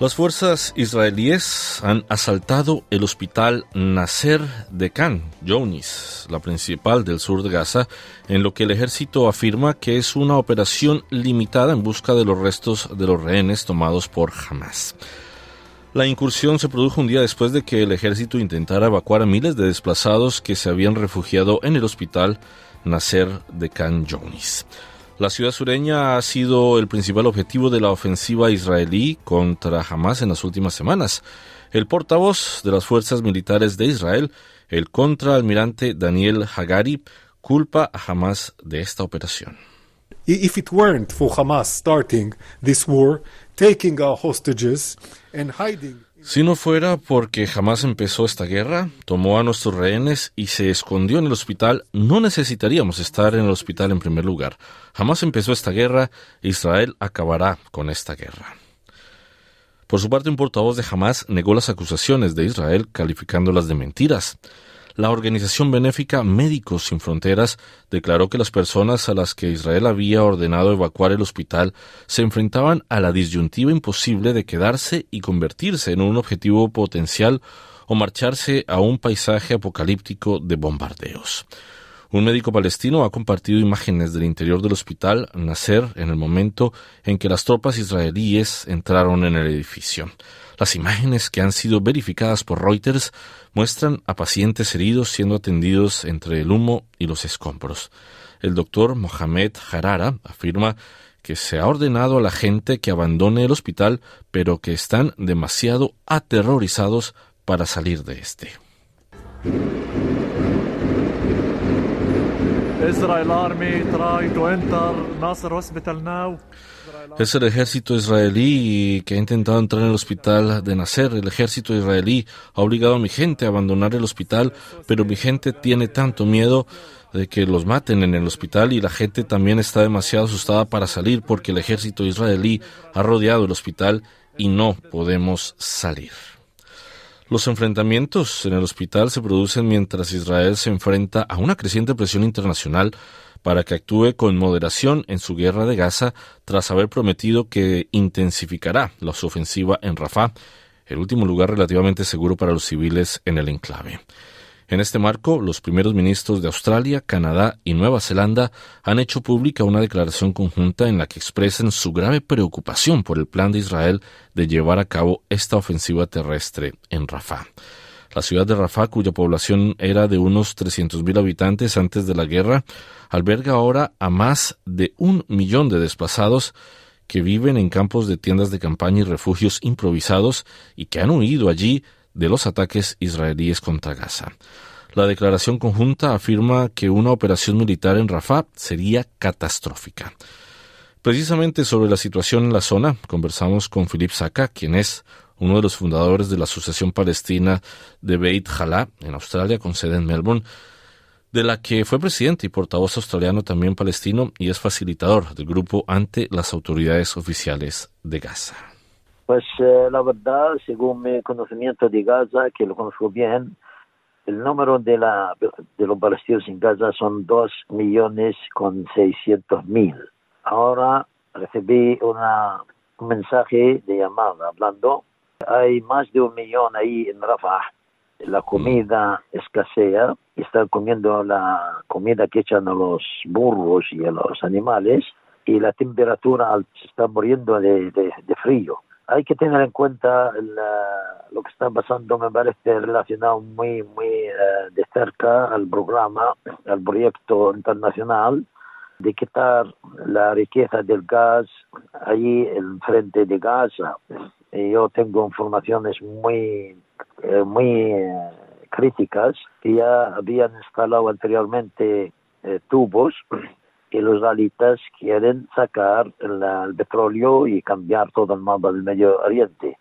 Las fuerzas israelíes han asaltado el hospital Nasser de Khan Younis, la principal del sur de Gaza, en lo que el ejército afirma que es una operación limitada en busca de los restos de los rehenes tomados por Hamas. La incursión se produjo un día después de que el ejército intentara evacuar a miles de desplazados que se habían refugiado en el hospital Nasser de Khan Younis. La ciudad sureña ha sido el principal objetivo de la ofensiva israelí contra Hamas en las últimas semanas. El portavoz de las fuerzas militares de Israel, el contraalmirante Daniel Hagari, culpa a Hamas de esta operación. Si no fuera porque jamás empezó esta guerra, tomó a nuestros rehenes y se escondió en el hospital, no necesitaríamos estar en el hospital en primer lugar. Jamás empezó esta guerra, Israel acabará con esta guerra. Por su parte, un portavoz de Hamas negó las acusaciones de Israel calificándolas de mentiras. La organización benéfica Médicos Sin Fronteras declaró que las personas a las que Israel había ordenado evacuar el hospital se enfrentaban a la disyuntiva imposible de quedarse y convertirse en un objetivo potencial o marcharse a un paisaje apocalíptico de bombardeos. Un médico palestino ha compartido imágenes del interior del hospital Nasser en el momento en que las tropas israelíes entraron en el edificio. Las imágenes que han sido verificadas por Reuters muestran a pacientes heridos siendo atendidos entre el humo y los escombros. El doctor Mohamed Harara afirma que se ha ordenado a la gente que abandone el hospital, pero que están demasiado aterrorizados para salir de este. Es el ejército israelí que ha intentado entrar en el hospital de Nasser. El ejército israelí ha obligado a mi gente a abandonar el hospital, pero mi gente tiene tanto miedo de que los maten en el hospital y la gente también está demasiado asustada para salir porque el ejército israelí ha rodeado el hospital y no podemos salir. Los enfrentamientos en el hospital se producen mientras Israel se enfrenta a una creciente presión internacional para que actúe con moderación en su guerra de Gaza tras haber prometido que intensificará la ofensiva en Rafah, el último lugar relativamente seguro para los civiles en el enclave. En este marco, los primeros ministros de Australia, Canadá y Nueva Zelanda han hecho pública una declaración conjunta en la que expresan su grave preocupación por el plan de Israel de llevar a cabo esta ofensiva terrestre en Rafah. La ciudad de Rafah, cuya población era de unos 300.000 habitantes antes de la guerra, alberga ahora a más de un millón de desplazados que viven en campos de tiendas de campaña y refugios improvisados y que han huido allí de los ataques israelíes contra Gaza. La declaración conjunta afirma que una operación militar en Rafah sería catastrófica. Precisamente sobre la situación en la zona conversamos con Philip Saka, quien es uno de los fundadores de la Asociación Palestina de Beit Jalá en Australia, con sede en Melbourne, de la que fue presidente y portavoz australiano también palestino y es facilitador del grupo ante las autoridades oficiales de Gaza. Pues eh, la verdad, según mi conocimiento de Gaza, que lo conozco bien, el número de, la, de los palestinos en Gaza son dos millones con seiscientos mil. Ahora recibí una, un mensaje de llamada hablando. Hay más de un millón ahí en Rafah. La comida escasea. Están comiendo la comida que echan a los burros y a los animales. Y la temperatura está muriendo de frío hay que tener en cuenta lo que está pasando, me parece relacionado muy, muy eh, de cerca al programa, al proyecto internacional de quitar la riqueza del gas allí en frente de Gaza. Y yo tengo informaciones muy, eh, muy eh, críticas que ya habían instalado anteriormente tubos que los israelitas quieren sacar el, petróleo y cambiar todo el mapa del Medio Oriente.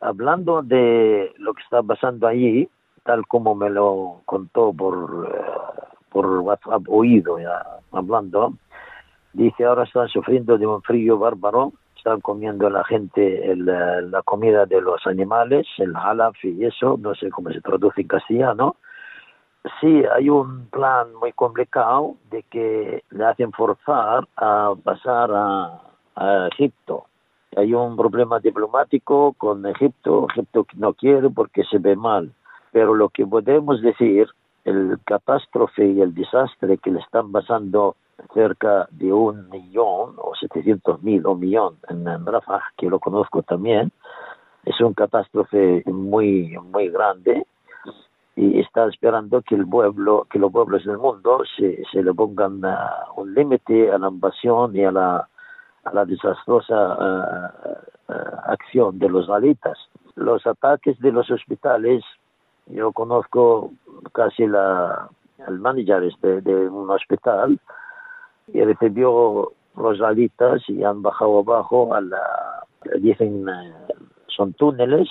Hablando de lo que está pasando allí, tal como me lo contó por, eh, por WhatsApp oído ya hablando, Dice, ahora están sufriendo de un frío bárbaro, están comiendo la gente la comida de los animales, el halaf y eso, no sé cómo se traduce en castellano. Sí, hay un plan muy complicado de que le hacen forzar a pasar a, Egipto. Hay un problema diplomático con Egipto, Egipto no quiere porque se ve mal. Pero lo que podemos decir, el catástrofe y el desastre que le están pasando cerca de un millón o setecientos mil o millón en, Rafah, que lo conozco también, es un catástrofe muy muy grande y está esperando que el pueblo, que los pueblos del mundo se, se le pongan uh, un límite a la invasión y a la, a la desastrosa uh, uh, acción de los alitas. Los ataques de los hospitales, yo conozco casi la, el manager este de un hospital, y recibió los alitas y han bajado abajo a la, dicen, son túneles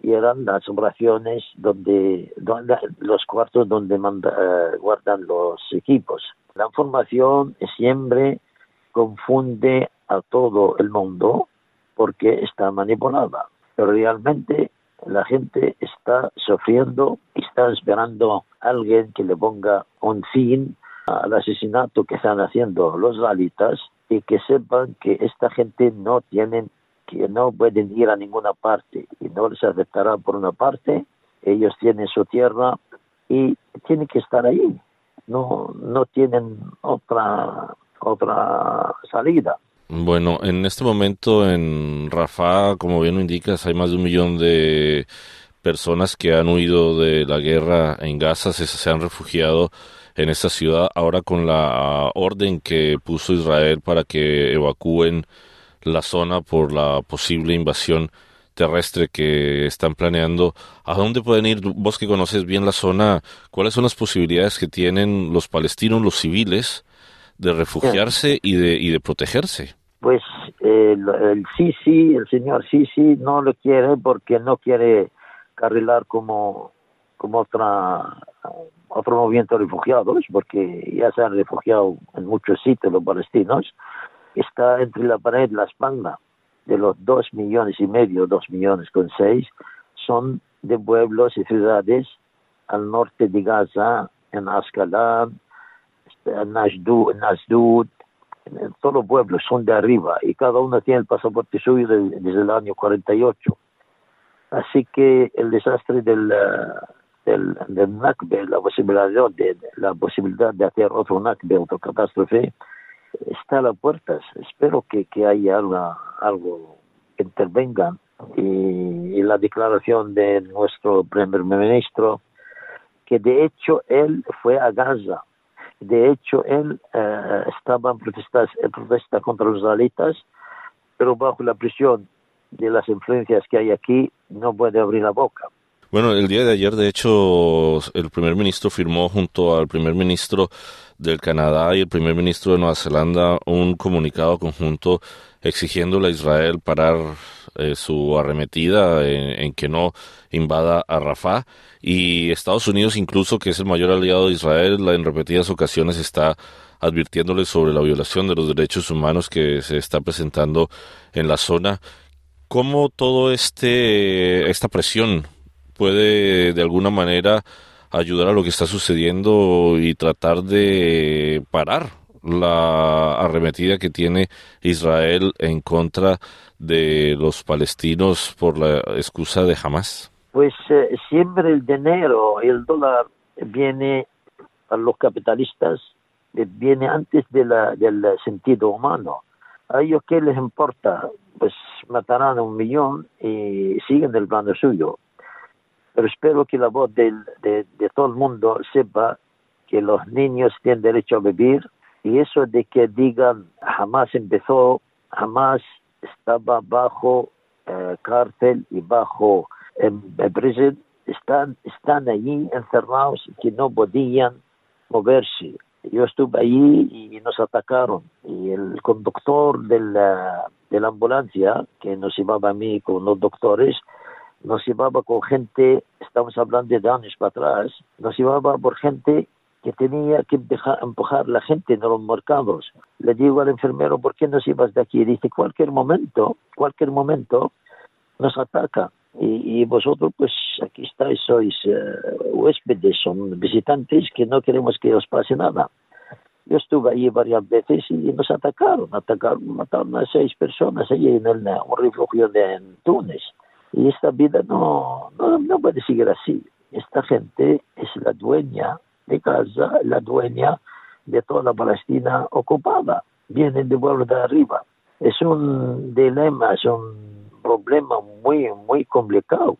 y eran las oraciones donde, donde los cuartos donde manda, eh, guardan los equipos. La información siempre confunde a todo el mundo porque está manipulada, pero realmente la gente está sufriendo está esperando a alguien que le ponga un fin al asesinato que están haciendo los galitas y que sepan que esta gente no tienen que no pueden ir a ninguna parte y no les aceptará por una parte ellos tienen su tierra y tienen que estar ahí. No no tienen otra otra salida. Bueno, en este momento en Rafah, como bien lo indicas, hay más de un millón de personas que han huido de la guerra en Gaza, se, se han refugiado en esta ciudad. Ahora con la orden que puso Israel para que evacúen la zona por la posible invasión terrestre que están planeando. ¿A dónde pueden ir? Vos que conoces bien la zona, ¿cuáles son las posibilidades que tienen los palestinos, los civiles, de refugiarse y de, y de protegerse? Pues el, el Sisi, el señor Sisi, no lo quiere porque no quiere carrilar como, como otra otro movimiento de refugiados, porque ya se han refugiado en muchos sitios los palestinos, está entre la pared la espalda de los dos millones y medio, dos millones con seis, son de pueblos y ciudades al norte de Gaza, en Ascalán, en Asdud, en todos los pueblos son de arriba y cada uno tiene el pasaporte suyo desde el año 48. Así que el desastre del, del, del NACBE, la posibilidad de, la posibilidad de hacer otro NACBE, otra catástrofe, está a las puertas. Espero que, que haya algo que intervenga y, la declaración de nuestro primer ministro, que de hecho él fue a Gaza. De hecho, él eh, estaba en protesta, en protesta contra los israelitas, pero bajo la presión de las influencias que hay aquí, no puede abrir la boca. Bueno, el día de ayer, de hecho, el primer ministro firmó junto al primer ministro del Canadá y el primer ministro de Nueva Zelanda un comunicado conjunto exigiéndole a Israel parar eh, su arremetida en, que no invada a Rafah y Estados Unidos incluso que es el mayor aliado de Israel en repetidas ocasiones está advirtiéndole sobre la violación de los derechos humanos que se está presentando en la zona. ¿Cómo todo este esta presión puede de alguna manera ayudar a lo que está sucediendo y tratar de parar la arremetida que tiene Israel en contra de los palestinos por la excusa de Hamas? Pues eh, siempre el dinero el dólar viene a los capitalistas, eh, viene antes de la, del sentido humano. A ellos qué les importa, pues matarán a un millón y siguen el plano suyo pero espero que la voz de, de, todo el mundo sepa que los niños tienen derecho a vivir y eso de que digan jamás empezó, jamás estaba bajo eh, cárcel y bajo en, prisión, están, están allí encerrados que no podían moverse. Yo estuve allí y nos atacaron y el conductor de la, de la ambulancia que nos llevaba a mí con los doctores nos llevaba con gente, estamos hablando de años para atrás, nos llevaba por gente que tenía que empujar la gente en los mercados. Le digo al enfermero, ¿por qué nos ibas de aquí? Dice, cualquier momento, cualquier momento nos ataca. Y, vosotros, pues aquí estáis, sois uh, huéspedes, son visitantes que no queremos que os pase nada. Yo estuve allí varias veces y nos atacaron, atacaron, mataron a seis personas allí en el, un refugio de Túnez. Y esta vida no, no, puede seguir así. Esta gente es la dueña de casa, la dueña de toda la Palestina ocupada. Vienen de vuelta de arriba. Es un dilema, es un problema muy, muy complicado.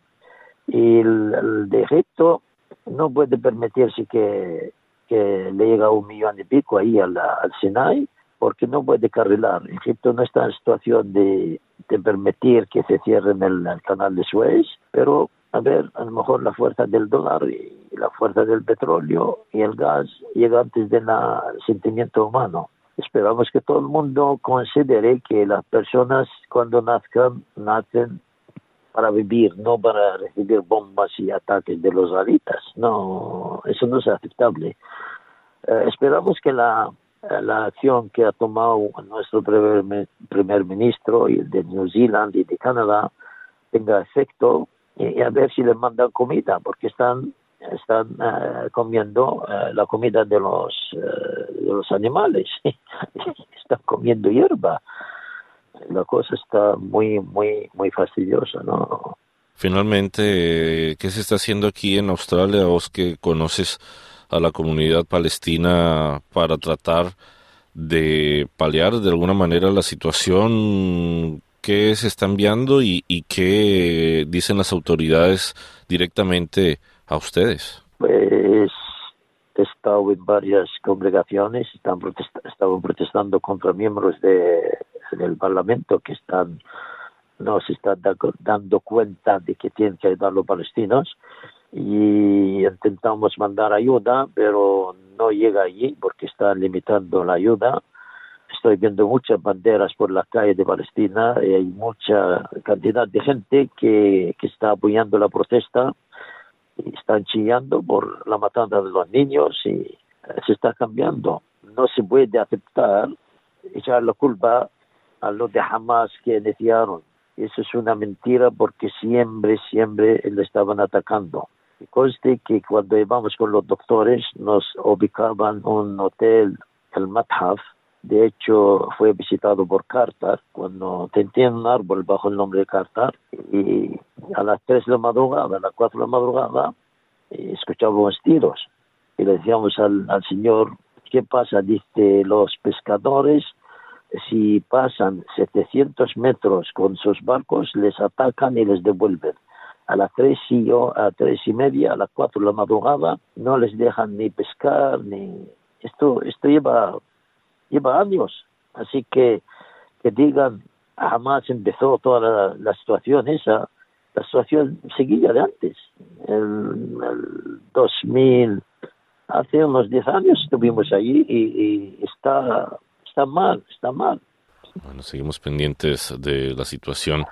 Y el, de Egipto no puede permitirse que, que le llegue un millón y pico ahí al, al Sinai, porque no puede carrilar. Egipto no está en situación de, de permitir que se cierre el, canal de Suez, pero a ver, a lo mejor la fuerza del dólar y la fuerza del petróleo y el gas llega antes del sentimiento humano. Esperamos que todo el mundo considere que las personas cuando nazcan, nacen para vivir, no para recibir bombas y ataques de los alitas. No, eso no es aceptable. Eh, esperamos que la, la acción que ha tomado nuestro primer, primer ministro y de New Zealand y de Canadá tenga efecto y, a ver si les mandan comida, porque están están uh, comiendo uh, la comida de los de los animales. Están comiendo hierba. La cosa está muy muy muy fastidiosa no finalmente qué se está haciendo aquí en Australia vos que conoces a la comunidad palestina para tratar de paliar de alguna manera la situación que se está enviando y, y qué dicen las autoridades directamente a ustedes? Pues he estado en varias congregaciones, están estaban protestando contra miembros de, del Parlamento que están no se están dando cuenta de que tienen que ayudar a los palestinos y intentamos mandar ayuda, pero no llega allí porque están limitando la ayuda. Estoy viendo muchas banderas por la calle de Palestina y hay mucha cantidad de gente que, que está apoyando la protesta están chillando por la matanza de los niños y eh, se está cambiando. No se puede aceptar echar la culpa a los de Hamas que iniciaron. Eso es una mentira porque siempre, siempre le estaban atacando. Conste que cuando íbamos con los doctores nos ubicaban un hotel, el Mathaf, de hecho, fue visitado por Carter cuando tenía un árbol bajo el nombre de Carter y a las 3 de la madrugada, a las 4 de la madrugada, eh, escuchábamos tiros y le decíamos al, al señor, ¿qué pasa? Dice, los pescadores, si pasan 700 metros con sus barcos, les atacan y les devuelven. A las 3 y a tres y media, a las 4 de la madrugada, no les dejan ni pescar, ni... Esto, esto lleva lleva años. Así que que digan, jamás empezó toda la, situación esa, la situación seguía de antes. En el 2000, hace unos 10 años estuvimos allí y, y está, está mal, está mal. Bueno, seguimos pendientes de la situación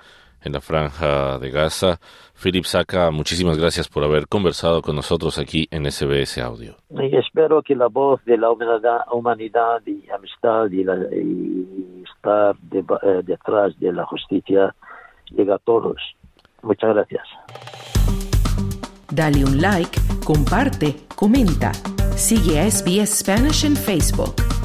en la franja de Gaza. Philip Saca, muchísimas gracias por haber conversado con nosotros aquí en SBS Audio. Y espero que la voz de la humanidad, humanidad y amistad y, estar eh, detrás de la justicia llegue a todos. Muchas gracias. Dale un like, comparte, comenta. Sigue a SBS Spanish en Facebook.